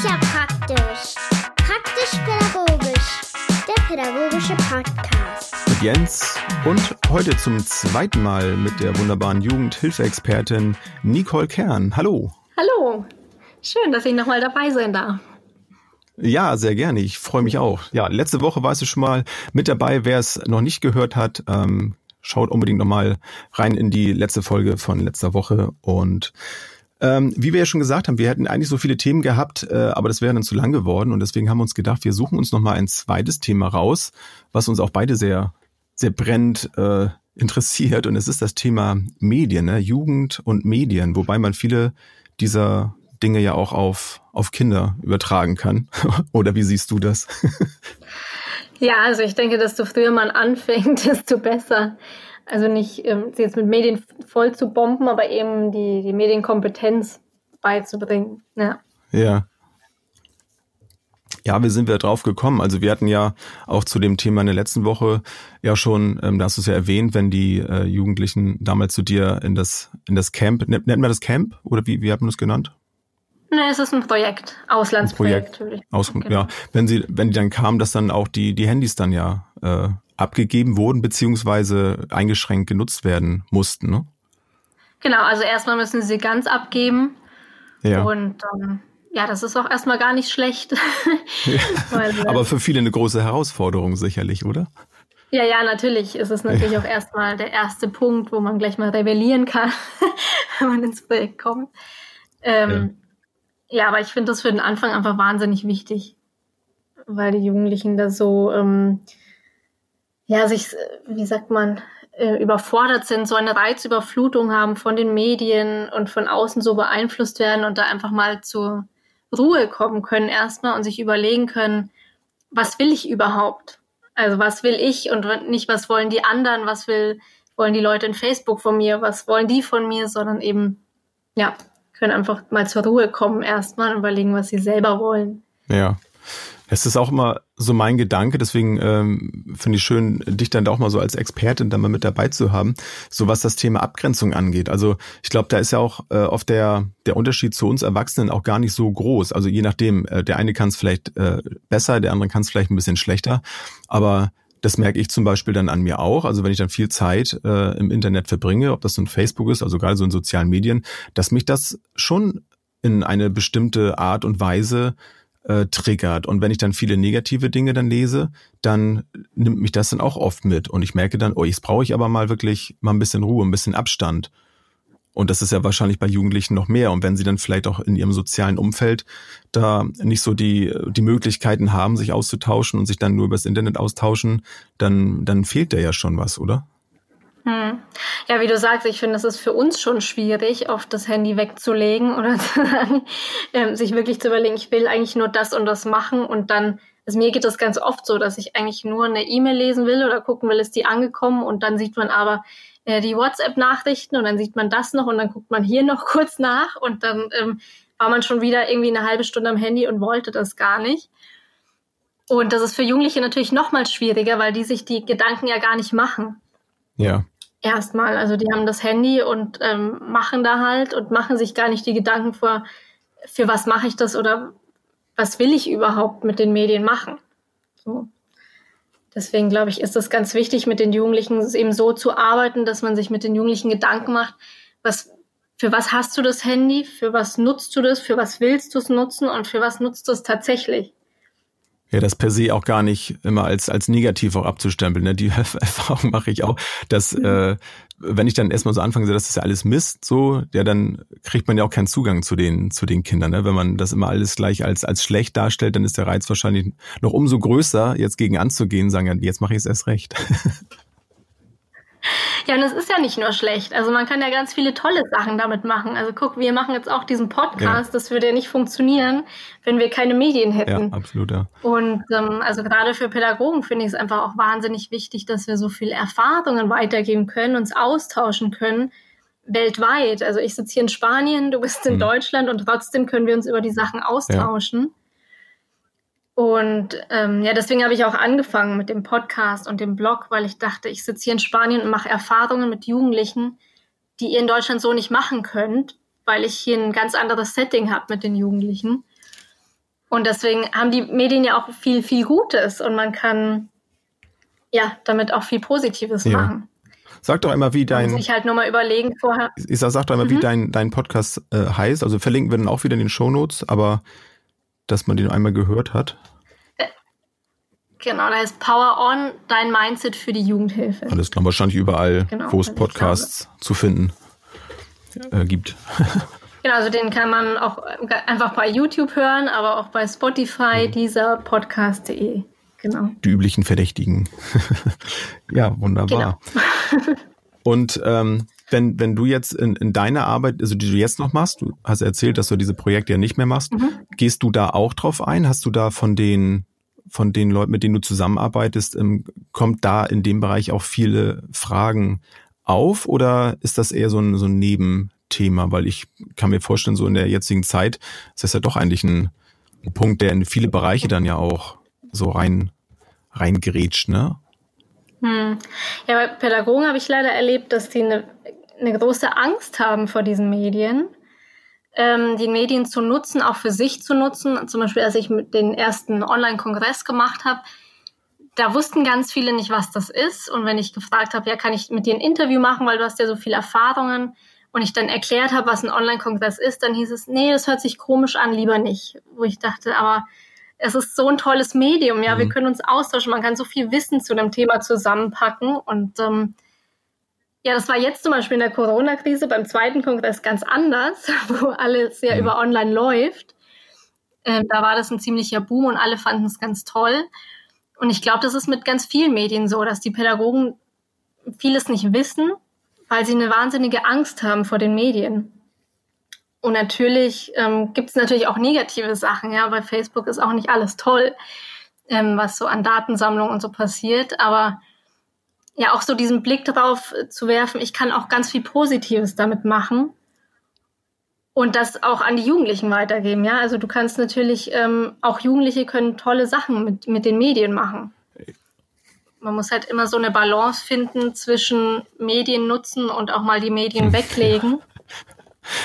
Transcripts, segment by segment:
ist ja praktisch. Praktisch-pädagogisch. Der pädagogische Podcast. Mit Jens und heute zum zweiten Mal mit der wunderbaren Jugendhilfeexpertin Nicole Kern. Hallo. Hallo. Schön, dass ich nochmal dabei sein darf. Ja, sehr gerne. Ich freue mich auch. Ja, letzte Woche warst du schon mal mit dabei. Wer es noch nicht gehört hat, ähm, schaut unbedingt nochmal rein in die letzte Folge von letzter Woche. Und ähm, wie wir ja schon gesagt haben, wir hätten eigentlich so viele Themen gehabt, äh, aber das wäre dann zu lang geworden. Und deswegen haben wir uns gedacht, wir suchen uns nochmal ein zweites Thema raus, was uns auch beide sehr, sehr brennend äh, interessiert. Und es ist das Thema Medien, ne? Jugend und Medien, wobei man viele dieser Dinge ja auch auf, auf Kinder übertragen kann. Oder wie siehst du das? ja, also ich denke, desto früher man anfängt, desto besser. Also nicht ähm, jetzt mit Medien voll zu bomben, aber eben die, die Medienkompetenz beizubringen. Ja. Ja. Ja, wie sind wir drauf gekommen? Also wir hatten ja auch zu dem Thema in der letzten Woche ja schon, ähm, da hast du es ja erwähnt, wenn die äh, Jugendlichen damals zu dir in das in das Camp, nennt man das Camp oder wie, wie hat man das genannt? Nee, es ist ein Projekt, Auslandsprojekt. Ein Projekt, Aus, genau. Ja, wenn sie, wenn die dann kamen, dass dann auch die die Handys dann ja äh, abgegeben wurden beziehungsweise eingeschränkt genutzt werden mussten, ne? Genau, also erstmal müssen sie ganz abgeben. Ja. Und ähm, ja, das ist auch erstmal gar nicht schlecht. ja. Weil, äh, Aber für viele eine große Herausforderung sicherlich, oder? Ja, ja, natürlich ist es natürlich ja. auch erstmal der erste Punkt, wo man gleich mal rebellieren kann, wenn man ins Projekt kommt. Ähm, ja, aber ich finde das für den Anfang einfach wahnsinnig wichtig, weil die Jugendlichen da so, ähm, ja, sich, wie sagt man, äh, überfordert sind, so eine Reizüberflutung haben von den Medien und von außen so beeinflusst werden und da einfach mal zur Ruhe kommen können erstmal und sich überlegen können, was will ich überhaupt? Also was will ich und nicht, was wollen die anderen, was will, wollen die Leute in Facebook von mir, was wollen die von mir, sondern eben, ja, können einfach mal zur Ruhe kommen erstmal und überlegen, was sie selber wollen. Ja. Es ist auch immer so mein Gedanke, deswegen ähm, finde ich schön, dich dann auch mal so als Expertin da mal mit dabei zu haben, so was das Thema Abgrenzung angeht. Also ich glaube, da ist ja auch äh, oft der, der Unterschied zu uns Erwachsenen auch gar nicht so groß. Also je nachdem, äh, der eine kann es vielleicht äh, besser, der andere kann es vielleicht ein bisschen schlechter. Aber das merke ich zum Beispiel dann an mir auch. Also wenn ich dann viel Zeit äh, im Internet verbringe, ob das nun Facebook ist, also gerade so in sozialen Medien, dass mich das schon in eine bestimmte Art und Weise äh, triggert. Und wenn ich dann viele negative Dinge dann lese, dann nimmt mich das dann auch oft mit. Und ich merke dann, oh, jetzt brauche ich aber mal wirklich mal ein bisschen Ruhe, ein bisschen Abstand. Und das ist ja wahrscheinlich bei Jugendlichen noch mehr. Und wenn sie dann vielleicht auch in ihrem sozialen Umfeld da nicht so die, die Möglichkeiten haben, sich auszutauschen und sich dann nur übers Internet austauschen, dann, dann fehlt da ja schon was, oder? Hm. Ja, wie du sagst, ich finde, es ist für uns schon schwierig, oft das Handy wegzulegen oder ähm, sich wirklich zu überlegen, ich will eigentlich nur das und das machen und dann, also mir geht das ganz oft so, dass ich eigentlich nur eine E-Mail lesen will oder gucken will, ist die angekommen und dann sieht man aber, äh, die WhatsApp-Nachrichten und dann sieht man das noch und dann guckt man hier noch kurz nach und dann ähm, war man schon wieder irgendwie eine halbe Stunde am Handy und wollte das gar nicht. Und das ist für Jugendliche natürlich noch mal schwieriger, weil die sich die Gedanken ja gar nicht machen. Ja. Erstmal, also die haben das Handy und ähm, machen da halt und machen sich gar nicht die Gedanken vor, für was mache ich das oder was will ich überhaupt mit den Medien machen. So. Deswegen glaube ich, ist es ganz wichtig, mit den Jugendlichen eben so zu arbeiten, dass man sich mit den Jugendlichen Gedanken macht, was, für was hast du das Handy, für was nutzt du das, für was willst du es nutzen und für was nutzt du es tatsächlich. Ja, das per se auch gar nicht immer als, als negativ auch abzustempeln. Ne? Die Erfahrung mache ich auch, dass äh, wenn ich dann erstmal so anfange, das ist ja alles Mist, so, ja, dann kriegt man ja auch keinen Zugang zu den, zu den Kindern. Ne? Wenn man das immer alles gleich als, als schlecht darstellt, dann ist der Reiz wahrscheinlich noch umso größer, jetzt gegen anzugehen, sagen, ja, jetzt mache ich es erst recht. Ja, und es ist ja nicht nur schlecht. Also man kann ja ganz viele tolle Sachen damit machen. Also guck, wir machen jetzt auch diesen Podcast. Ja. Das würde ja nicht funktionieren, wenn wir keine Medien hätten. Ja, absolut, ja. Und ähm, also gerade für Pädagogen finde ich es einfach auch wahnsinnig wichtig, dass wir so viele Erfahrungen weitergeben können, uns austauschen können weltweit. Also ich sitze hier in Spanien, du bist in hm. Deutschland und trotzdem können wir uns über die Sachen austauschen. Ja. Und ähm, ja, deswegen habe ich auch angefangen mit dem Podcast und dem Blog, weil ich dachte, ich sitze hier in Spanien und mache Erfahrungen mit Jugendlichen, die ihr in Deutschland so nicht machen könnt, weil ich hier ein ganz anderes Setting habe mit den Jugendlichen. Und deswegen haben die Medien ja auch viel, viel Gutes und man kann ja damit auch viel Positives ja. machen. Sag doch einmal, wie dein. Muss ich halt nur mal überlegen vorher. Ich sag, sag doch einmal, mhm. wie dein, dein Podcast äh, heißt. Also verlinken wir dann auch wieder in den Shownotes, aber dass man den einmal gehört hat. Genau, da heißt Power On, dein Mindset für die Jugendhilfe. Alles klar, wahrscheinlich überall, genau, wo es Podcasts zu finden äh, gibt. Genau, also den kann man auch einfach bei YouTube hören, aber auch bei Spotify, mhm. dieser Podcast.de. Genau. Die üblichen Verdächtigen. ja, wunderbar. Genau. Und ähm, wenn, wenn du jetzt in, in deiner Arbeit, also die du jetzt noch machst, du hast erzählt, dass du diese Projekte ja nicht mehr machst, mhm. gehst du da auch drauf ein? Hast du da von den, von den Leuten, mit denen du zusammenarbeitest, ähm, kommt da in dem Bereich auch viele Fragen auf oder ist das eher so ein, so ein Nebenthema? Weil ich kann mir vorstellen, so in der jetzigen Zeit ist das ja doch eigentlich ein, Punkt, der in viele Bereiche dann ja auch so rein reingerätscht, ne? Hm. Ja, bei Pädagogen habe ich leider erlebt, dass die eine, eine große Angst haben vor diesen Medien, ähm, die Medien zu nutzen, auch für sich zu nutzen. Zum Beispiel, als ich mit den ersten Online-Kongress gemacht habe, da wussten ganz viele nicht, was das ist. Und wenn ich gefragt habe, ja, kann ich mit dir ein Interview machen, weil du hast ja so viele Erfahrungen, und ich dann erklärt habe, was ein Online-Kongress ist, dann hieß es, nee, das hört sich komisch an, lieber nicht. Wo ich dachte, aber es ist so ein tolles Medium, ja, mhm. wir können uns austauschen, man kann so viel Wissen zu einem Thema zusammenpacken und ähm, ja, das war jetzt zum Beispiel in der Corona-Krise beim zweiten Kongress ganz anders, wo alles ja mhm. über online läuft. Ähm, da war das ein ziemlicher Boom und alle fanden es ganz toll. Und ich glaube, das ist mit ganz vielen Medien so, dass die Pädagogen vieles nicht wissen, weil sie eine wahnsinnige Angst haben vor den Medien. Und natürlich ähm, gibt es natürlich auch negative Sachen. Ja, bei Facebook ist auch nicht alles toll, ähm, was so an Datensammlung und so passiert. Aber ja, auch so diesen Blick darauf zu werfen, ich kann auch ganz viel Positives damit machen und das auch an die Jugendlichen weitergeben. Ja, also du kannst natürlich ähm, auch Jugendliche können tolle Sachen mit mit den Medien machen. Man muss halt immer so eine Balance finden zwischen Medien nutzen und auch mal die Medien weglegen.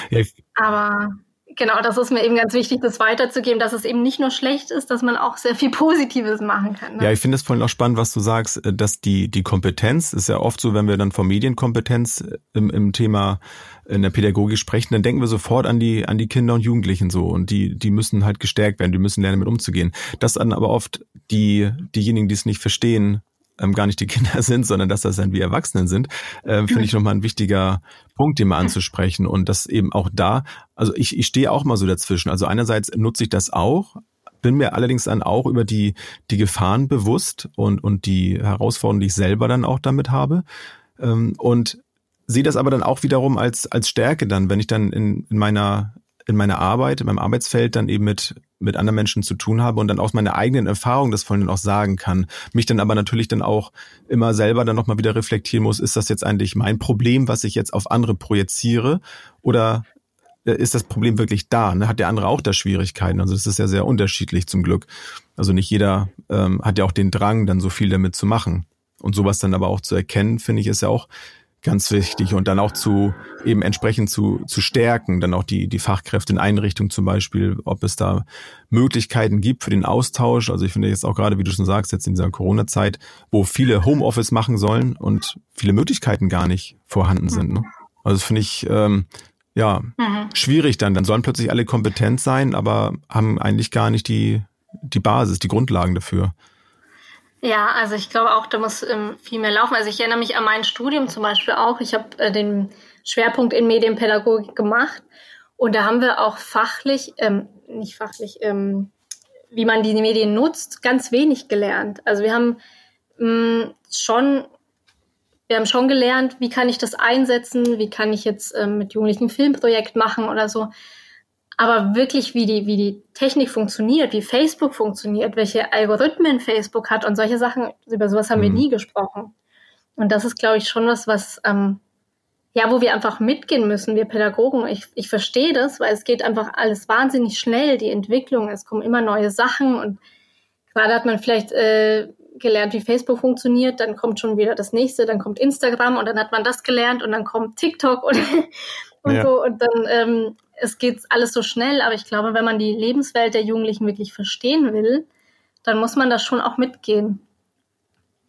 Ja, aber genau, das ist mir eben ganz wichtig, das weiterzugeben, dass es eben nicht nur schlecht ist, dass man auch sehr viel Positives machen kann. Ne? Ja, ich finde es vorhin auch spannend, was du sagst, äh, dass die, die Kompetenz, ist ja oft so, wenn wir dann von Medienkompetenz äh, im, im Thema in der Pädagogik sprechen, dann denken wir sofort an die, an die Kinder und Jugendlichen so und die, die müssen halt gestärkt werden, die müssen lernen, damit umzugehen. Das dann aber oft die, diejenigen, die es nicht verstehen, ähm, gar nicht die Kinder sind, sondern dass das dann wie Erwachsenen sind, äh, finde ich nochmal ein wichtiger Punkt, den mal anzusprechen. Und das eben auch da, also ich, ich stehe auch mal so dazwischen. Also einerseits nutze ich das auch, bin mir allerdings dann auch über die, die Gefahren bewusst und, und die Herausforderungen, die ich selber dann auch damit habe. Ähm, und sehe das aber dann auch wiederum als, als Stärke dann, wenn ich dann in, in meiner in meiner Arbeit, in meinem Arbeitsfeld dann eben mit mit anderen Menschen zu tun habe und dann aus meiner eigenen Erfahrung das von denen auch sagen kann. Mich dann aber natürlich dann auch immer selber dann nochmal wieder reflektieren muss, ist das jetzt eigentlich mein Problem, was ich jetzt auf andere projiziere oder äh, ist das Problem wirklich da? Ne? Hat der andere auch da Schwierigkeiten? Also das ist ja sehr unterschiedlich zum Glück. Also nicht jeder ähm, hat ja auch den Drang, dann so viel damit zu machen. Und sowas dann aber auch zu erkennen, finde ich, ist ja auch ganz wichtig und dann auch zu eben entsprechend zu, zu stärken, dann auch die, die Fachkräfte in Einrichtungen zum Beispiel, ob es da Möglichkeiten gibt für den Austausch. Also ich finde jetzt auch gerade, wie du schon sagst, jetzt in dieser Corona-Zeit, wo viele Homeoffice machen sollen und viele Möglichkeiten gar nicht vorhanden sind. Ne? Also das finde ich ähm, ja mhm. schwierig dann. Dann sollen plötzlich alle kompetent sein, aber haben eigentlich gar nicht die, die Basis, die Grundlagen dafür. Ja, also ich glaube auch, da muss ähm, viel mehr laufen. Also ich erinnere mich an mein Studium zum Beispiel auch. Ich habe äh, den Schwerpunkt in Medienpädagogik gemacht und da haben wir auch fachlich, ähm, nicht fachlich, ähm, wie man die Medien nutzt, ganz wenig gelernt. Also wir haben mh, mm, schon, wir haben schon gelernt, wie kann ich das einsetzen, wie kann ich jetzt ähm, mit Jugendlichen ein Filmprojekt machen oder so. Aber wirklich, wie die, wie die Technik funktioniert, wie Facebook funktioniert, welche Algorithmen Facebook hat und solche Sachen, über sowas haben mhm. wir nie gesprochen. Und das ist, glaube ich, schon was, was, ähm, ja, wo wir einfach mitgehen müssen, wir Pädagogen. Ich, ich verstehe das, weil es geht einfach alles wahnsinnig schnell, die Entwicklung, es kommen immer neue Sachen und gerade hat man vielleicht äh, gelernt, wie Facebook funktioniert, dann kommt schon wieder das nächste, dann kommt Instagram und dann hat man das gelernt und dann kommt TikTok und, und ja. so und dann ähm, es geht alles so schnell, aber ich glaube, wenn man die Lebenswelt der Jugendlichen wirklich verstehen will, dann muss man das schon auch mitgehen.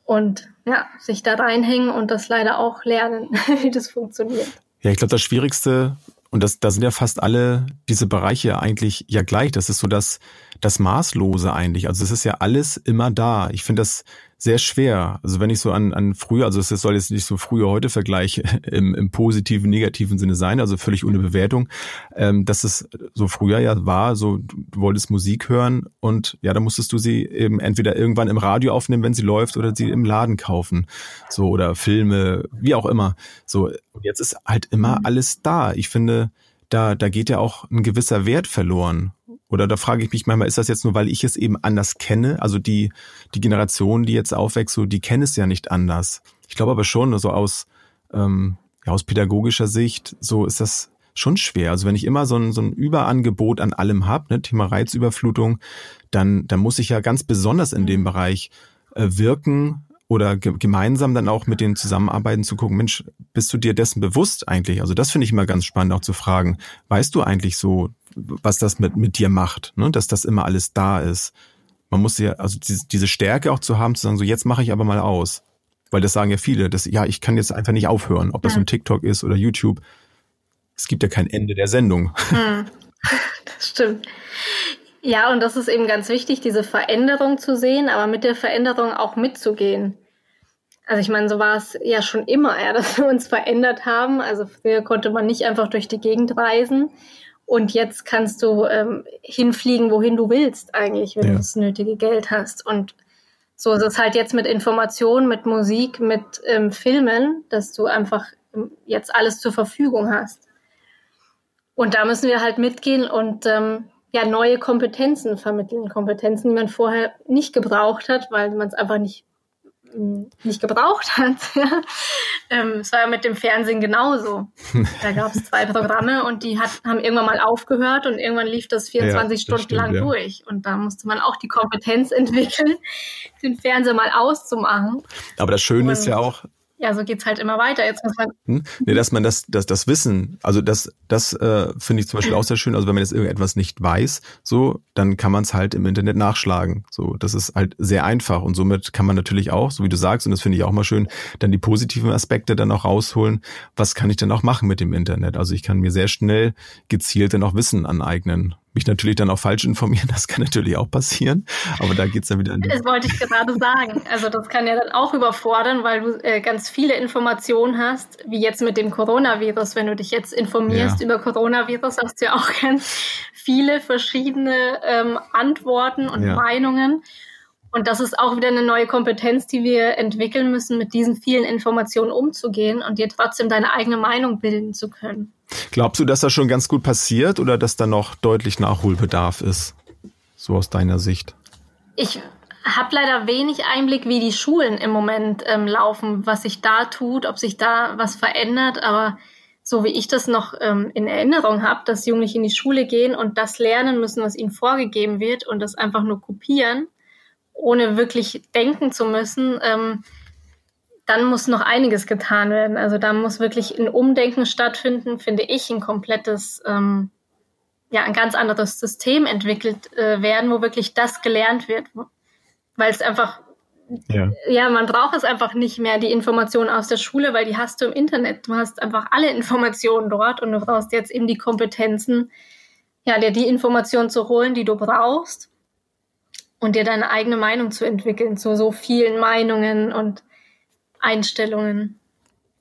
Und ja, sich da reinhängen und das leider auch lernen, wie das funktioniert. Ja, ich glaube, das Schwierigste, und das, da sind ja fast alle diese Bereiche eigentlich ja gleich. Das ist so das, das Maßlose eigentlich. Also es ist ja alles immer da. Ich finde das sehr schwer. Also wenn ich so an, an früher, also es soll jetzt nicht so früher heute Vergleich im, im positiven, negativen Sinne sein, also völlig ohne Bewertung, ähm, dass es so früher ja war, so du wolltest Musik hören und ja, da musstest du sie eben entweder irgendwann im Radio aufnehmen, wenn sie läuft, oder sie im Laden kaufen. So, oder Filme, wie auch immer. So, und jetzt ist halt immer mhm. alles da. Ich finde, da, da geht ja auch ein gewisser Wert verloren. Oder da frage ich mich manchmal, ist das jetzt nur, weil ich es eben anders kenne? Also die, die Generation, die jetzt aufwächst, so, die kennen es ja nicht anders. Ich glaube aber schon, so also aus, ähm, ja, aus pädagogischer Sicht, so ist das schon schwer. Also wenn ich immer so ein, so ein Überangebot an allem habe, ne, Thema Reizüberflutung, dann, dann muss ich ja ganz besonders in dem Bereich äh, wirken oder ge gemeinsam dann auch mit denen zusammenarbeiten zu gucken, Mensch, bist du dir dessen bewusst eigentlich? Also das finde ich immer ganz spannend auch zu fragen. Weißt du eigentlich so, was das mit, mit dir macht, ne? dass das immer alles da ist. Man muss ja, also diese, Stärke auch zu haben, zu sagen, so jetzt mache ich aber mal aus. Weil das sagen ja viele, dass ja, ich kann jetzt einfach nicht aufhören, ob das ja. ein TikTok ist oder YouTube. Es gibt ja kein Ende der Sendung. Hm. Das stimmt. Ja, und das ist eben ganz wichtig, diese Veränderung zu sehen, aber mit der Veränderung auch mitzugehen. Also ich meine, so war es ja schon immer, ja, dass wir uns verändert haben. Also früher konnte man nicht einfach durch die Gegend reisen und jetzt kannst du ähm, hinfliegen, wohin du willst, eigentlich, wenn ja. du das nötige Geld hast. Und so ist es halt jetzt mit Informationen, mit Musik, mit ähm, Filmen, dass du einfach ähm, jetzt alles zur Verfügung hast. Und da müssen wir halt mitgehen und ähm, ja neue Kompetenzen vermitteln, Kompetenzen, die man vorher nicht gebraucht hat, weil man es einfach nicht nicht gebraucht hat. ähm, es war ja mit dem Fernsehen genauso. Da gab es zwei Programme und die hat, haben irgendwann mal aufgehört und irgendwann lief das 24 ja, Stunden stimmt, lang ja. durch. Und da musste man auch die Kompetenz entwickeln, den Fernseher mal auszumachen. Aber das Schöne und ist ja auch, ja, so geht's halt immer weiter. Jetzt muss man. Hm? Nee, dass man das, das, das Wissen, also das, das äh, finde ich zum Beispiel auch sehr schön. Also wenn man jetzt irgendetwas nicht weiß, so, dann kann man es halt im Internet nachschlagen. So, das ist halt sehr einfach und somit kann man natürlich auch, so wie du sagst, und das finde ich auch mal schön, dann die positiven Aspekte dann auch rausholen. Was kann ich denn auch machen mit dem Internet? Also ich kann mir sehr schnell gezielt dann auch Wissen aneignen mich natürlich dann auch falsch informieren, das kann natürlich auch passieren, aber da geht's dann wieder in Das wollte ich gerade sagen. Also das kann ja dann auch überfordern, weil du äh, ganz viele Informationen hast, wie jetzt mit dem Coronavirus. Wenn du dich jetzt informierst ja. über Coronavirus, hast du ja auch ganz viele verschiedene ähm, Antworten und ja. Meinungen. Und das ist auch wieder eine neue Kompetenz, die wir entwickeln müssen, mit diesen vielen Informationen umzugehen und dir trotzdem deine eigene Meinung bilden zu können. Glaubst du, dass das schon ganz gut passiert oder dass da noch deutlich Nachholbedarf ist? So aus deiner Sicht. Ich habe leider wenig Einblick, wie die Schulen im Moment ähm, laufen, was sich da tut, ob sich da was verändert. Aber so wie ich das noch ähm, in Erinnerung habe, dass Jugendliche in die Schule gehen und das lernen müssen, was ihnen vorgegeben wird und das einfach nur kopieren, ohne wirklich denken zu müssen, ähm, dann muss noch einiges getan werden. Also da muss wirklich ein Umdenken stattfinden, finde ich, ein komplettes, ähm, ja, ein ganz anderes System entwickelt äh, werden, wo wirklich das gelernt wird. Weil es einfach, ja. ja, man braucht es einfach nicht mehr, die Informationen aus der Schule, weil die hast du im Internet. Du hast einfach alle Informationen dort und du brauchst jetzt eben die Kompetenzen, ja, dir die Informationen zu holen, die du brauchst und dir deine eigene Meinung zu entwickeln zu so vielen Meinungen und Einstellungen.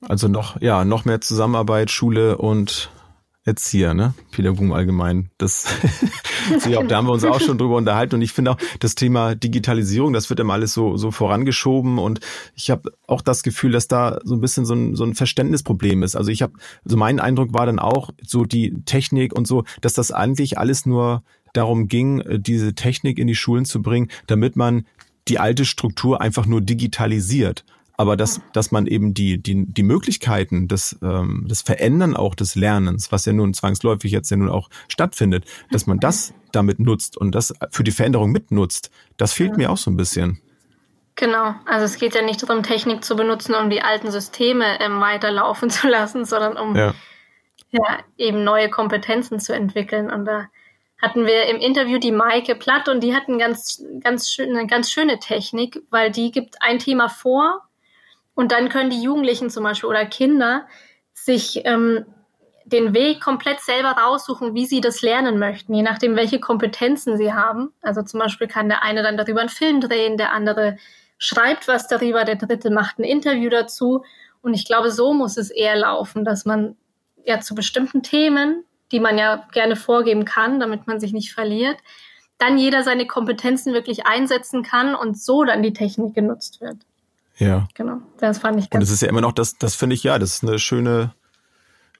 Also noch, ja, noch mehr Zusammenarbeit, Schule und Erzieher, ne? Pädagogen allgemein. Das, ja, da haben wir uns auch schon drüber unterhalten. Und ich finde auch, das Thema Digitalisierung, das wird immer alles so, so vorangeschoben. Und ich habe auch das Gefühl, dass da so ein bisschen so ein, so ein Verständnisproblem ist. Also ich habe, so mein Eindruck war dann auch, so die Technik und so, dass das eigentlich alles nur darum ging, diese Technik in die Schulen zu bringen, damit man die alte Struktur einfach nur digitalisiert aber dass, dass man eben die, die, die Möglichkeiten des, ähm, des Verändern auch des Lernens, was ja nun zwangsläufig jetzt ja nun auch stattfindet, dass man das damit nutzt und das für die Veränderung mitnutzt, das fehlt ja. mir auch so ein bisschen. Genau, also es geht ja nicht darum, Technik zu benutzen, um die alten Systeme ähm, weiterlaufen zu lassen, sondern um ja. ja, eben neue Kompetenzen zu entwickeln. Und da hatten wir im Interview die Maike Platt und die hat eine ganz, ganz, schön, eine ganz schöne Technik, weil die gibt ein Thema vor und dann können die Jugendlichen zum Beispiel oder Kinder sich ähm, den Weg komplett selber raussuchen, wie sie das lernen möchten, je nachdem, welche Kompetenzen sie haben. Also zum Beispiel kann der eine dann darüber einen Film drehen, der andere schreibt was darüber, der dritte macht ein Interview dazu. Und ich glaube, so muss es eher laufen, dass man ja zu bestimmten Themen, die man ja gerne vorgeben kann, damit man sich nicht verliert, dann jeder seine Kompetenzen wirklich einsetzen kann und so dann die Technik genutzt wird. Ja. Genau. Das fand ich ganz. Und es ist ja immer noch das, das finde ich ja, das ist eine schöne,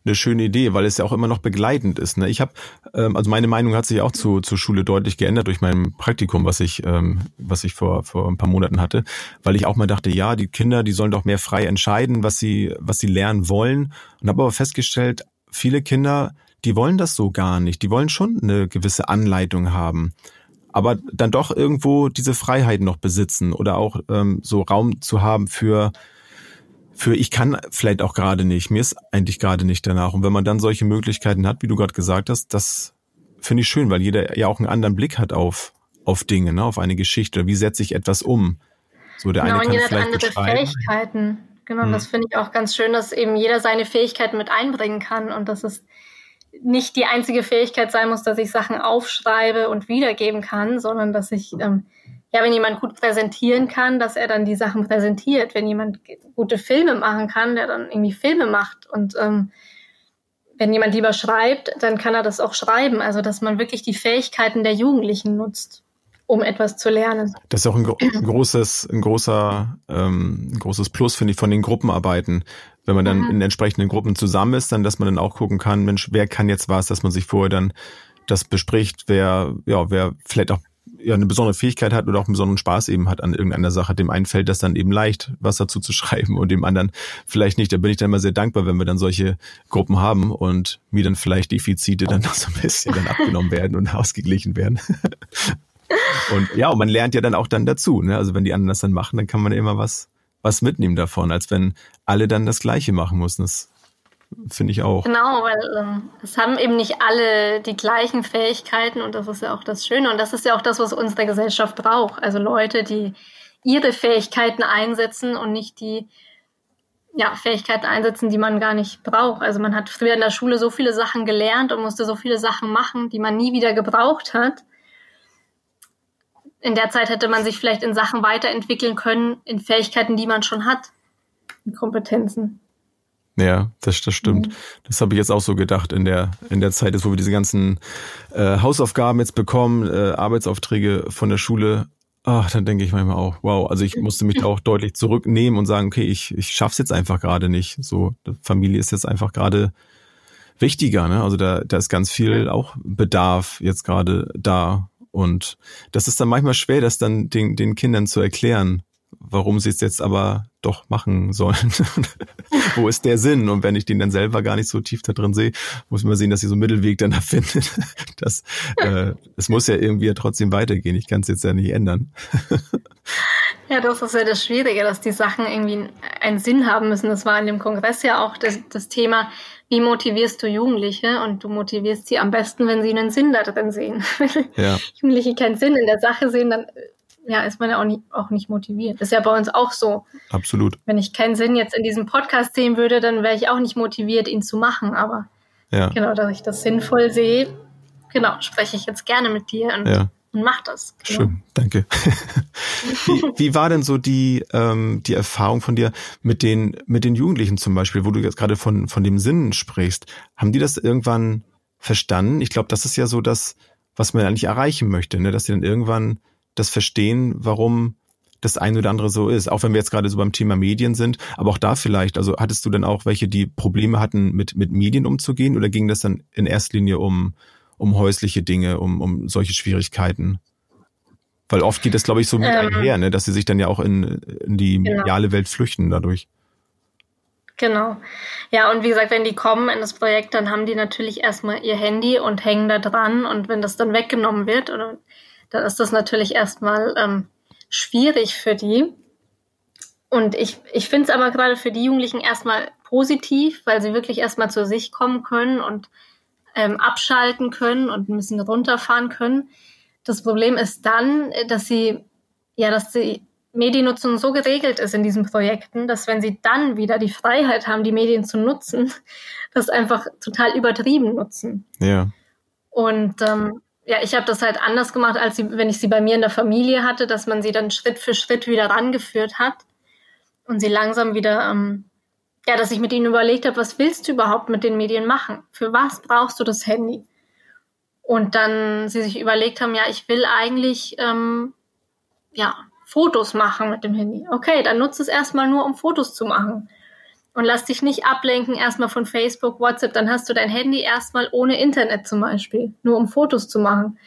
eine schöne Idee, weil es ja auch immer noch begleitend ist. Ne? Ich habe, ähm, also meine Meinung hat sich auch zu, zur Schule deutlich geändert durch mein Praktikum, was ich, ähm, was ich vor, vor ein paar Monaten hatte, weil ich auch mal dachte, ja, die Kinder, die sollen doch mehr frei entscheiden, was sie, was sie lernen wollen. Und habe aber festgestellt, viele Kinder, die wollen das so gar nicht. Die wollen schon eine gewisse Anleitung haben aber dann doch irgendwo diese Freiheit noch besitzen oder auch ähm, so Raum zu haben für für ich kann vielleicht auch gerade nicht, mir ist eigentlich gerade nicht danach. Und wenn man dann solche Möglichkeiten hat, wie du gerade gesagt hast, das finde ich schön, weil jeder ja auch einen anderen Blick hat auf, auf Dinge, ne, auf eine Geschichte. Wie setze ich etwas um? So der genau, eine kann jeder vielleicht hat andere Fähigkeiten. Genau, hm. das finde ich auch ganz schön, dass eben jeder seine Fähigkeiten mit einbringen kann und dass es nicht die einzige Fähigkeit sein muss, dass ich Sachen aufschreibe und wiedergeben kann, sondern dass ich ähm, ja, wenn jemand gut präsentieren kann, dass er dann die Sachen präsentiert. Wenn jemand gute Filme machen kann, der dann irgendwie Filme macht. Und ähm, wenn jemand lieber schreibt, dann kann er das auch schreiben. Also, dass man wirklich die Fähigkeiten der Jugendlichen nutzt, um etwas zu lernen. Das ist auch ein, ein großes, ein großer, ähm, ein großes Plus, finde ich, von den Gruppenarbeiten. Wenn man dann mhm. in entsprechenden Gruppen zusammen ist, dann, dass man dann auch gucken kann, Mensch, wer kann jetzt was, dass man sich vorher dann das bespricht, wer, ja, wer vielleicht auch ja eine besondere Fähigkeit hat oder auch einen besonderen Spaß eben hat an irgendeiner Sache. Dem einen fällt das dann eben leicht, was dazu zu schreiben und dem anderen vielleicht nicht. Da bin ich dann immer sehr dankbar, wenn wir dann solche Gruppen haben und mir dann vielleicht Defizite dann noch so ein bisschen dann abgenommen werden und ausgeglichen werden. und ja, und man lernt ja dann auch dann dazu. Ne? Also wenn die anderen das dann machen, dann kann man ja immer was was mitnehmen davon, als wenn alle dann das Gleiche machen müssen. Das finde ich auch. Genau, weil ähm, es haben eben nicht alle die gleichen Fähigkeiten und das ist ja auch das Schöne und das ist ja auch das, was unsere Gesellschaft braucht. Also Leute, die ihre Fähigkeiten einsetzen und nicht die ja, Fähigkeiten einsetzen, die man gar nicht braucht. Also man hat früher in der Schule so viele Sachen gelernt und musste so viele Sachen machen, die man nie wieder gebraucht hat. In der Zeit hätte man sich vielleicht in Sachen weiterentwickeln können, in Fähigkeiten, die man schon hat, in Kompetenzen. Ja, das, das stimmt. Mhm. Das habe ich jetzt auch so gedacht in der, in der Zeit, wo wir diese ganzen äh, Hausaufgaben jetzt bekommen, äh, Arbeitsaufträge von der Schule. Ach, dann denke ich manchmal auch, wow, also ich musste mich da auch deutlich zurücknehmen und sagen, okay, ich, ich schaff's jetzt einfach gerade nicht. So, Familie ist jetzt einfach gerade wichtiger, ne? Also da, da ist ganz viel auch Bedarf jetzt gerade da. Und das ist dann manchmal schwer, das dann den, den Kindern zu erklären, warum sie es jetzt aber doch machen sollen. Wo ist der Sinn? Und wenn ich den dann selber gar nicht so tief da drin sehe, muss man sehen, dass sie so einen Mittelweg dann erfindet. Das, äh, es muss ja irgendwie ja trotzdem weitergehen. Ich kann es jetzt ja nicht ändern. Ja, das ist ja das Schwierige, dass die Sachen irgendwie einen Sinn haben müssen. Das war in dem Kongress ja auch das, das Thema, wie motivierst du Jugendliche? Und du motivierst sie am besten, wenn sie einen Sinn da drin sehen. Ja. Jugendliche keinen Sinn in der Sache sehen, dann ja, ist man ja auch nicht, auch nicht motiviert. Das ist ja bei uns auch so. Absolut. Wenn ich keinen Sinn jetzt in diesem Podcast sehen würde, dann wäre ich auch nicht motiviert, ihn zu machen. Aber ja. genau, dass ich das sinnvoll sehe, genau, spreche ich jetzt gerne mit dir und, ja. Und mach das. Genau. Schön, danke. wie, wie war denn so die, ähm, die Erfahrung von dir mit den, mit den Jugendlichen zum Beispiel, wo du jetzt gerade von, von dem Sinn sprichst? Haben die das irgendwann verstanden? Ich glaube, das ist ja so das, was man eigentlich erreichen möchte, ne? dass die dann irgendwann das verstehen, warum das eine oder andere so ist. Auch wenn wir jetzt gerade so beim Thema Medien sind, aber auch da vielleicht, also hattest du denn auch welche, die Probleme hatten, mit, mit Medien umzugehen oder ging das dann in erster Linie um, um häusliche Dinge, um, um solche Schwierigkeiten? Weil oft geht das, glaube ich, so mit ähm, einher, ne? dass sie sich dann ja auch in, in die genau. mediale Welt flüchten dadurch. Genau. Ja, und wie gesagt, wenn die kommen in das Projekt, dann haben die natürlich erstmal ihr Handy und hängen da dran. Und wenn das dann weggenommen wird oder dann ist das natürlich erstmal ähm, schwierig für die. Und ich, ich finde es aber gerade für die Jugendlichen erstmal positiv, weil sie wirklich erstmal zu sich kommen können und ähm, abschalten können und ein bisschen runterfahren können. Das Problem ist dann, dass sie, ja, dass die Mediennutzung so geregelt ist in diesen Projekten, dass wenn sie dann wieder die Freiheit haben, die Medien zu nutzen, das einfach total übertrieben nutzen. Ja. Und ähm, ja, ich habe das halt anders gemacht, als sie, wenn ich sie bei mir in der Familie hatte, dass man sie dann Schritt für Schritt wieder rangeführt hat und sie langsam wieder, ähm, ja, dass ich mit ihnen überlegt habe, was willst du überhaupt mit den Medien machen? Für was brauchst du das Handy? Und dann sie sich überlegt haben, ja, ich will eigentlich, ähm, ja, Fotos machen mit dem Handy. Okay, dann nutze es erstmal nur, um Fotos zu machen. Und lass dich nicht ablenken erstmal von Facebook, WhatsApp. Dann hast du dein Handy erstmal ohne Internet zum Beispiel, nur um Fotos zu machen.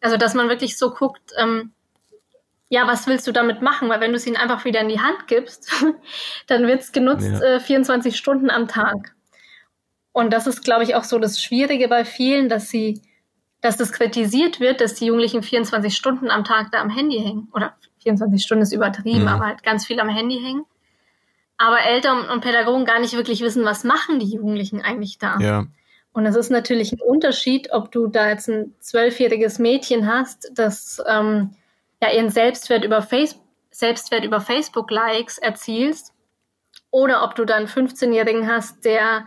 Also, dass man wirklich so guckt, ähm, ja, was willst du damit machen? Weil wenn du es ihnen einfach wieder in die Hand gibst, dann wird es genutzt ja. äh, 24 Stunden am Tag. Und das ist, glaube ich, auch so das Schwierige bei vielen, dass sie, dass das kritisiert wird, dass die Jugendlichen 24 Stunden am Tag da am Handy hängen. Oder 24 Stunden ist übertrieben, mhm. aber halt ganz viel am Handy hängen. Aber Eltern und Pädagogen gar nicht wirklich wissen, was machen die Jugendlichen eigentlich da. Ja. Und es ist natürlich ein Unterschied, ob du da jetzt ein zwölfjähriges Mädchen hast, das ähm, ja ihren Selbstwert über, Face Selbstwert über Facebook-Likes erzielst, oder ob du dann 15-Jährigen hast, der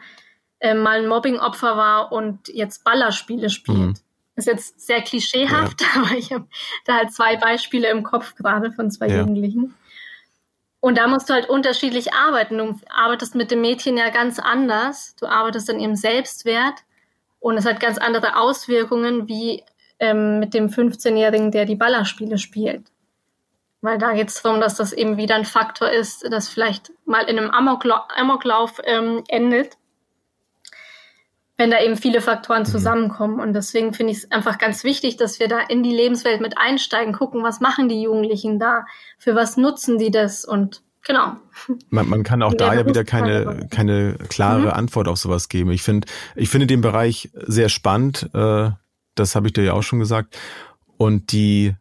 äh, mal ein Mobbing-Opfer war und jetzt Ballerspiele spielt. Mhm. Ist jetzt sehr klischeehaft, ja. aber ich habe da halt zwei Beispiele im Kopf gerade von zwei ja. Jugendlichen. Und da musst du halt unterschiedlich arbeiten. Du arbeitest mit dem Mädchen ja ganz anders. Du arbeitest an ihrem Selbstwert und es hat ganz andere Auswirkungen wie ähm, mit dem 15-Jährigen, der die Ballerspiele spielt. Weil da geht es darum, dass das eben wieder ein Faktor ist, das vielleicht mal in einem Amokla Amoklauf ähm, endet wenn da eben viele Faktoren mhm. zusammenkommen. Und deswegen finde ich es einfach ganz wichtig, dass wir da in die Lebenswelt mit einsteigen, gucken, was machen die Jugendlichen da, für was nutzen die das und genau. Man, man kann auch da ja wieder keine, keine klare mhm. Antwort auf sowas geben. Ich finde, ich finde den Bereich sehr spannend. Äh, das habe ich dir ja auch schon gesagt. Und die,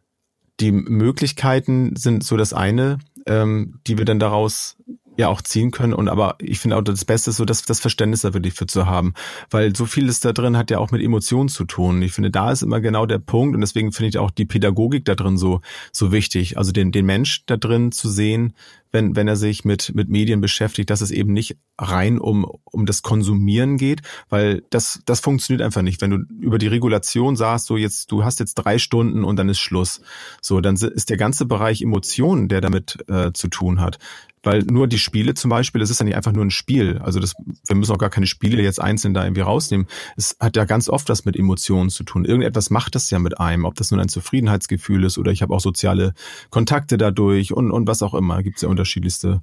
die Möglichkeiten sind so das eine, ähm, die wir dann daraus ja auch ziehen können. Und aber ich finde auch das Beste ist so, dass das Verständnis da wirklich für zu haben. Weil so vieles da drin hat ja auch mit Emotionen zu tun. Ich finde, da ist immer genau der Punkt. Und deswegen finde ich auch die Pädagogik da drin so, so wichtig. Also den, den Mensch da drin zu sehen, wenn, wenn er sich mit, mit Medien beschäftigt, dass es eben nicht rein um, um das Konsumieren geht, weil das, das funktioniert einfach nicht. Wenn du über die Regulation sagst, so jetzt, du hast jetzt drei Stunden und dann ist Schluss. So, dann ist der ganze Bereich Emotionen, der damit äh, zu tun hat, weil nur die Spiele zum Beispiel, das ist ja nicht einfach nur ein Spiel. Also das, wir müssen auch gar keine Spiele jetzt einzeln da irgendwie rausnehmen. Es hat ja ganz oft was mit Emotionen zu tun. Irgendetwas macht das ja mit einem, ob das nun ein Zufriedenheitsgefühl ist oder ich habe auch soziale Kontakte dadurch und, und was auch immer. Gibt es ja unterschiedlichste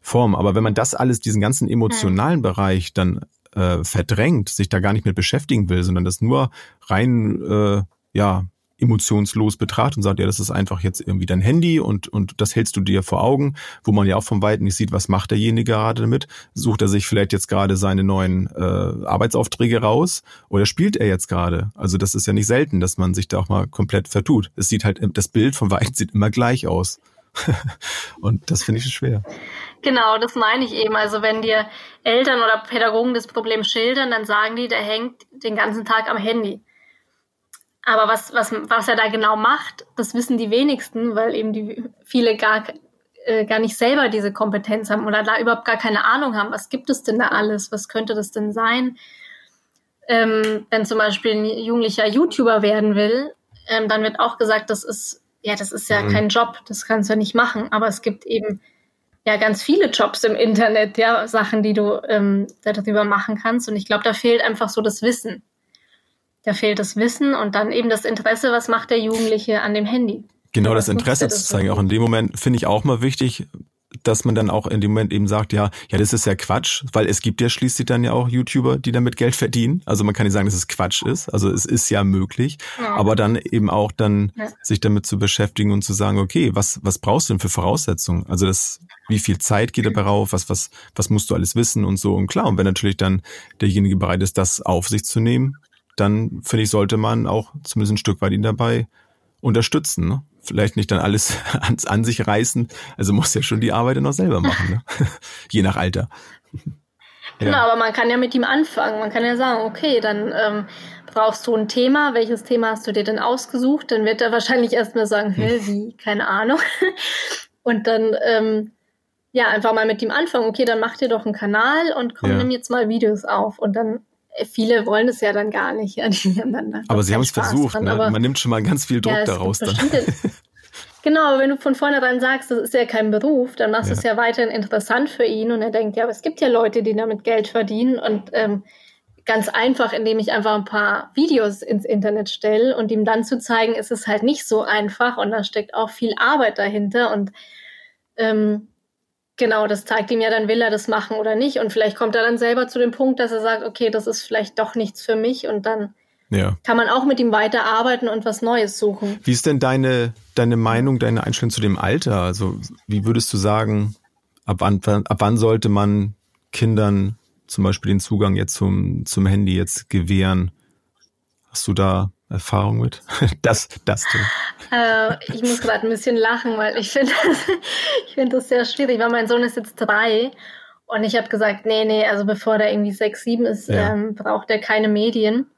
Formen. Aber wenn man das alles, diesen ganzen emotionalen Bereich dann äh, verdrängt, sich da gar nicht mit beschäftigen will, sondern das nur rein äh, ja emotionslos betrachtet und sagt, ja, das ist einfach jetzt irgendwie dein Handy und, und das hältst du dir vor Augen, wo man ja auch vom Weiten nicht sieht, was macht derjenige gerade damit. Sucht er sich vielleicht jetzt gerade seine neuen äh, Arbeitsaufträge raus oder spielt er jetzt gerade? Also das ist ja nicht selten, dass man sich da auch mal komplett vertut. Es sieht halt, das Bild vom Weiten sieht immer gleich aus. und das finde ich schwer. Genau, das meine ich eben. Also wenn dir Eltern oder Pädagogen das Problem schildern, dann sagen die, der hängt den ganzen Tag am Handy. Aber was, was, was er da genau macht, das wissen die wenigsten, weil eben die viele gar, äh, gar nicht selber diese Kompetenz haben oder da überhaupt gar keine Ahnung haben, was gibt es denn da alles, was könnte das denn sein. Ähm, wenn zum Beispiel ein jugendlicher YouTuber werden will, ähm, dann wird auch gesagt, das ist, ja, das ist ja mhm. kein Job, das kannst du ja nicht machen. Aber es gibt eben ja ganz viele Jobs im Internet, ja, Sachen, die du ähm, darüber machen kannst. Und ich glaube, da fehlt einfach so das Wissen da fehlt das Wissen und dann eben das Interesse, was macht der Jugendliche an dem Handy. Genau, das Interesse zu zeigen. Auch in dem Moment finde ich auch mal wichtig, dass man dann auch in dem Moment eben sagt, ja, ja, das ist ja Quatsch, weil es gibt ja schließlich dann ja auch YouTuber, die damit Geld verdienen. Also man kann nicht sagen, dass es Quatsch ist. Also es ist ja möglich, ja. aber dann eben auch dann ja. sich damit zu beschäftigen und zu sagen, okay, was was brauchst du denn für Voraussetzungen? Also das, wie viel Zeit geht dabei rauf? Was was was musst du alles wissen und so und klar. Und wenn natürlich dann derjenige bereit ist, das auf sich zu nehmen, dann finde ich, sollte man auch zumindest ein Stück weit ihn dabei unterstützen. Ne? Vielleicht nicht dann alles an, an sich reißen. Also muss ja schon die Arbeit auch selber machen, ne? je nach Alter. Genau, ja. aber man kann ja mit ihm anfangen. Man kann ja sagen, okay, dann ähm, brauchst du ein Thema. Welches Thema hast du dir denn ausgesucht? Dann wird er wahrscheinlich erstmal sagen, hä, hm. wie, keine Ahnung. Und dann ähm, ja einfach mal mit ihm anfangen. Okay, dann mach dir doch einen Kanal und komm, ja. nimm jetzt mal Videos auf. Und dann viele wollen es ja dann gar nicht. Ja, aber sie haben es versucht. Dran, ne? Man nimmt schon mal ganz viel Druck ja, daraus. Dann. Genau, aber wenn du von vornherein sagst, das ist ja kein Beruf, dann machst du ja. es ja weiterhin interessant für ihn und er denkt, ja, aber es gibt ja Leute, die damit Geld verdienen und ähm, ganz einfach, indem ich einfach ein paar Videos ins Internet stelle und ihm dann zu zeigen, ist es halt nicht so einfach und da steckt auch viel Arbeit dahinter und ähm, genau, das zeigt ihm ja dann, will er das machen oder nicht und vielleicht kommt er dann selber zu dem Punkt, dass er sagt, okay, das ist vielleicht doch nichts für mich und dann ja. kann man auch mit ihm weiterarbeiten und was Neues suchen. Wie ist denn deine, deine Meinung, deine Einstellung zu dem Alter? Also wie würdest du sagen, ab wann, ab wann sollte man Kindern zum Beispiel den Zugang jetzt zum, zum Handy jetzt gewähren? Hast du da Erfahrung mit? Das, das äh, ich muss gerade ein bisschen lachen, weil ich finde das, ich finde das sehr schwierig, weil mein Sohn ist jetzt drei und ich habe gesagt, nee, nee, also bevor der irgendwie sechs, sieben ist, ja. ähm, braucht er keine Medien.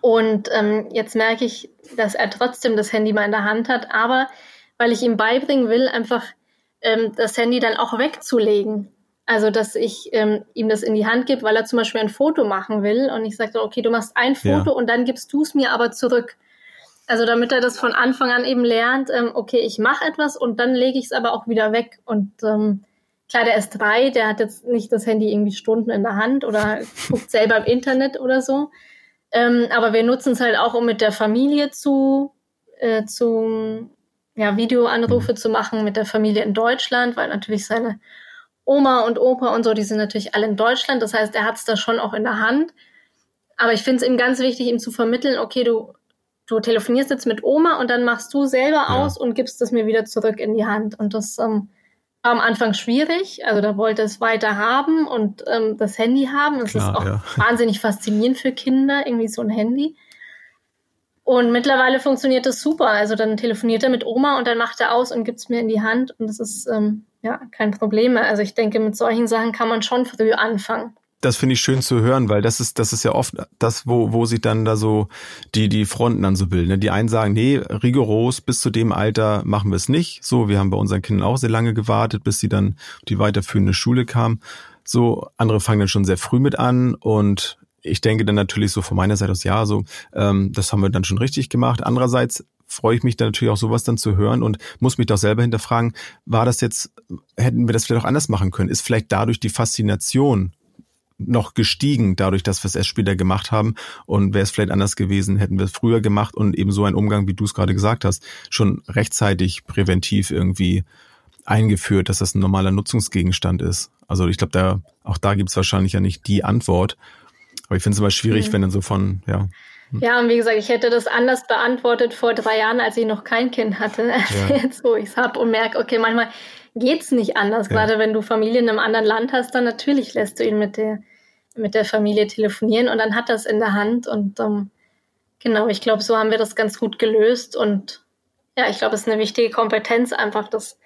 Und ähm, jetzt merke ich, dass er trotzdem das Handy mal in der Hand hat, aber weil ich ihm beibringen will, einfach ähm, das Handy dann auch wegzulegen. Also, dass ich ähm, ihm das in die Hand gebe, weil er zum Beispiel ein Foto machen will und ich sage, okay, du machst ein Foto ja. und dann gibst du es mir aber zurück. Also, damit er das von Anfang an eben lernt, ähm, okay, ich mache etwas und dann lege ich es aber auch wieder weg. Und ähm, klar, der ist drei, der hat jetzt nicht das Handy irgendwie Stunden in der Hand oder guckt selber im Internet oder so. Ähm, aber wir nutzen es halt auch, um mit der Familie zu, äh, zu ja, Videoanrufe mhm. zu machen mit der Familie in Deutschland, weil natürlich seine Oma und Opa und so, die sind natürlich alle in Deutschland. Das heißt, er hat es da schon auch in der Hand. Aber ich finde es ihm ganz wichtig, ihm zu vermitteln, okay, du, du telefonierst jetzt mit Oma und dann machst du selber ja. aus und gibst es mir wieder zurück in die Hand. Und das ähm, war am Anfang schwierig. Also da wollte es weiter haben und ähm, das Handy haben. Das Klar, ist auch ja. wahnsinnig faszinierend für Kinder, irgendwie so ein Handy. Und mittlerweile funktioniert das super. Also dann telefoniert er mit Oma und dann macht er aus und gibt es mir in die Hand. Und das ist ähm, ja kein Problem. Also ich denke, mit solchen Sachen kann man schon früh anfangen das finde ich schön zu hören, weil das ist, das ist ja oft das, wo, wo sich dann da so die, die Fronten dann so bilden. Ne? Die einen sagen, nee, rigoros, bis zu dem Alter machen wir es nicht. So, wir haben bei unseren Kindern auch sehr lange gewartet, bis sie dann die weiterführende Schule kamen. So, andere fangen dann schon sehr früh mit an und ich denke dann natürlich so von meiner Seite aus, ja, so, ähm, das haben wir dann schon richtig gemacht. Andererseits freue ich mich dann natürlich auch sowas dann zu hören und muss mich doch selber hinterfragen, war das jetzt, hätten wir das vielleicht auch anders machen können? Ist vielleicht dadurch die Faszination noch gestiegen, dadurch, dass wir es erst später gemacht haben. Und wäre es vielleicht anders gewesen, hätten wir es früher gemacht und eben so ein Umgang, wie du es gerade gesagt hast, schon rechtzeitig präventiv irgendwie eingeführt, dass das ein normaler Nutzungsgegenstand ist. Also ich glaube, da auch da gibt es wahrscheinlich ja nicht die Antwort. Aber ich finde es immer schwierig, mhm. wenn dann so von, ja. Ja, und wie gesagt, ich hätte das anders beantwortet vor drei Jahren, als ich noch kein Kind hatte, als ja. jetzt, wo ich es habe und merke, okay, manchmal geht's nicht anders. Ja. Gerade wenn du Familie in einem anderen Land hast, dann natürlich lässt du ihn mit der mit der Familie telefonieren und dann hat er es in der Hand und ähm, genau, ich glaube, so haben wir das ganz gut gelöst und ja, ich glaube, es ist eine wichtige Kompetenz, einfach das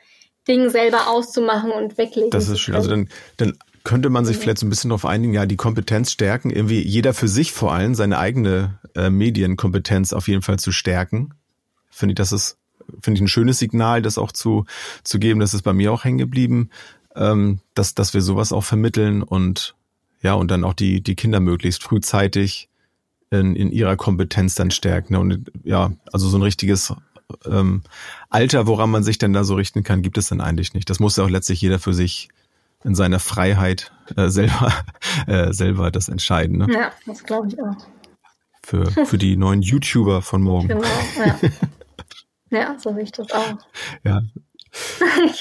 Ding selber auszumachen und weglegen. Das ist schön. Also dann, dann könnte man sich mhm. vielleicht so ein bisschen darauf einigen, ja, die Kompetenz stärken, irgendwie jeder für sich vor allem seine eigene äh, Medienkompetenz auf jeden Fall zu stärken. Finde ich, das ist, finde ich ein schönes Signal, das auch zu, zu geben. Das ist bei mir auch hängen geblieben, ähm, dass, dass wir sowas auch vermitteln und ja, und dann auch die, die Kinder möglichst frühzeitig in, in ihrer Kompetenz dann stärken. Ne? Und ja, also so ein richtiges ähm, Alter, woran man sich denn da so richten kann, gibt es dann eigentlich nicht. Das muss ja auch letztlich jeder für sich in seiner Freiheit äh, selber, äh, selber das entscheiden. Ne? Ja, das glaube ich auch. Für, für die neuen YouTuber von morgen. Genau, ja. ja, so sehe ich das auch. Ja.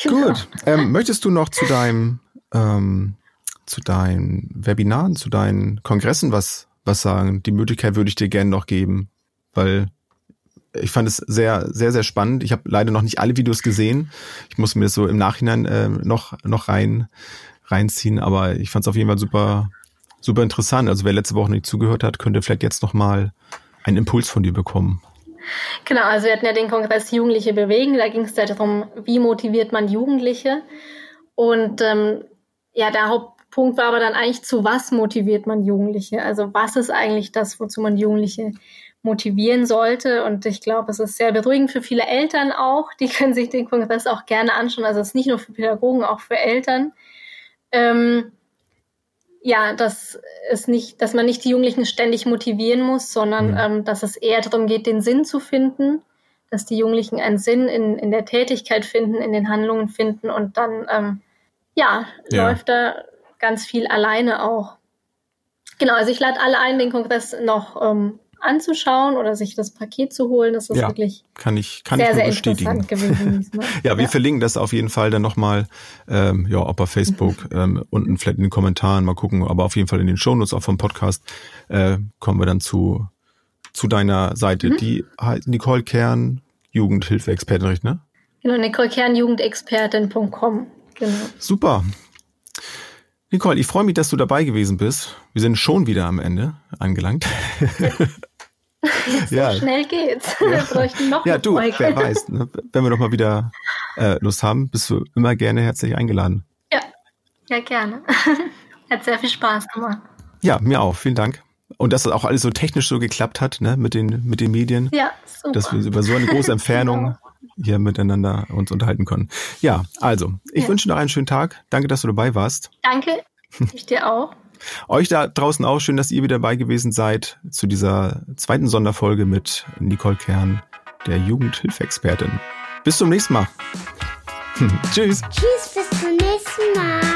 genau. Gut. Ähm, möchtest du noch zu deinem ähm, zu deinen Webinaren, zu deinen Kongressen was, was sagen? Die Möglichkeit würde ich dir gerne noch geben, weil ich fand es sehr, sehr, sehr spannend. Ich habe leider noch nicht alle Videos gesehen. Ich muss mir das so im Nachhinein äh, noch, noch rein, reinziehen, aber ich fand es auf jeden Fall super, super interessant. Also wer letzte Woche nicht zugehört hat, könnte vielleicht jetzt noch mal einen Impuls von dir bekommen. Genau, also wir hatten ja den Kongress Jugendliche bewegen. Da ging es darum, wie motiviert man Jugendliche. Und ähm, ja, der Hauptpunkt war aber dann eigentlich, zu was motiviert man Jugendliche? Also was ist eigentlich das, wozu man Jugendliche motivieren sollte? Und ich glaube, es ist sehr beruhigend für viele Eltern auch. Die können sich den Kongress auch gerne anschauen. Also es ist nicht nur für Pädagogen, auch für Eltern. Ähm, ja, dass es nicht, dass man nicht die Jugendlichen ständig motivieren muss, sondern mhm. ähm, dass es eher darum geht, den Sinn zu finden, dass die Jugendlichen einen Sinn in, in der Tätigkeit finden, in den Handlungen finden und dann ähm, ja, ja, läuft da ganz viel alleine auch. Genau, also ich lade alle ein, den Kongress noch ähm, anzuschauen oder sich das Paket zu holen. Das ist ja, wirklich kann ich, kann sehr, ich sehr bestätigen. gewesen. ja, wir ja. verlinken das auf jeden Fall dann nochmal, ähm, ja, ob auf Facebook, ähm, unten vielleicht in den Kommentaren, mal gucken, aber auf jeden Fall in den Shownotes auch vom Podcast äh, kommen wir dann zu, zu deiner Seite. Mhm. Die Nicole Kern, Jugendhilfeexpertin, ne? Genau, Nicole Kern, Jugendexpertin.com. Genau. Super. Nicole, ich freue mich, dass du dabei gewesen bist. Wir sind schon wieder am Ende angelangt. so ja. schnell geht's. Ja. Wir bräuchten noch Ja, du, Folge. wer weiß, ne? wenn wir doch mal wieder äh, Lust haben, bist du immer gerne herzlich eingeladen. Ja, ja, gerne. Hat sehr viel Spaß gemacht. Ja, mir auch. Vielen Dank. Und dass das auch alles so technisch so geklappt hat, ne, mit den, mit den Medien. Ja, super. Dass wir über so eine große Entfernung hier miteinander uns unterhalten können. Ja, also, ich ja. wünsche noch einen schönen Tag. Danke, dass du dabei warst. Danke, ich dir auch. Euch da draußen auch schön, dass ihr wieder dabei gewesen seid zu dieser zweiten Sonderfolge mit Nicole Kern, der Jugendhilfeexpertin. Bis zum nächsten Mal. Tschüss. Tschüss, bis zum nächsten Mal.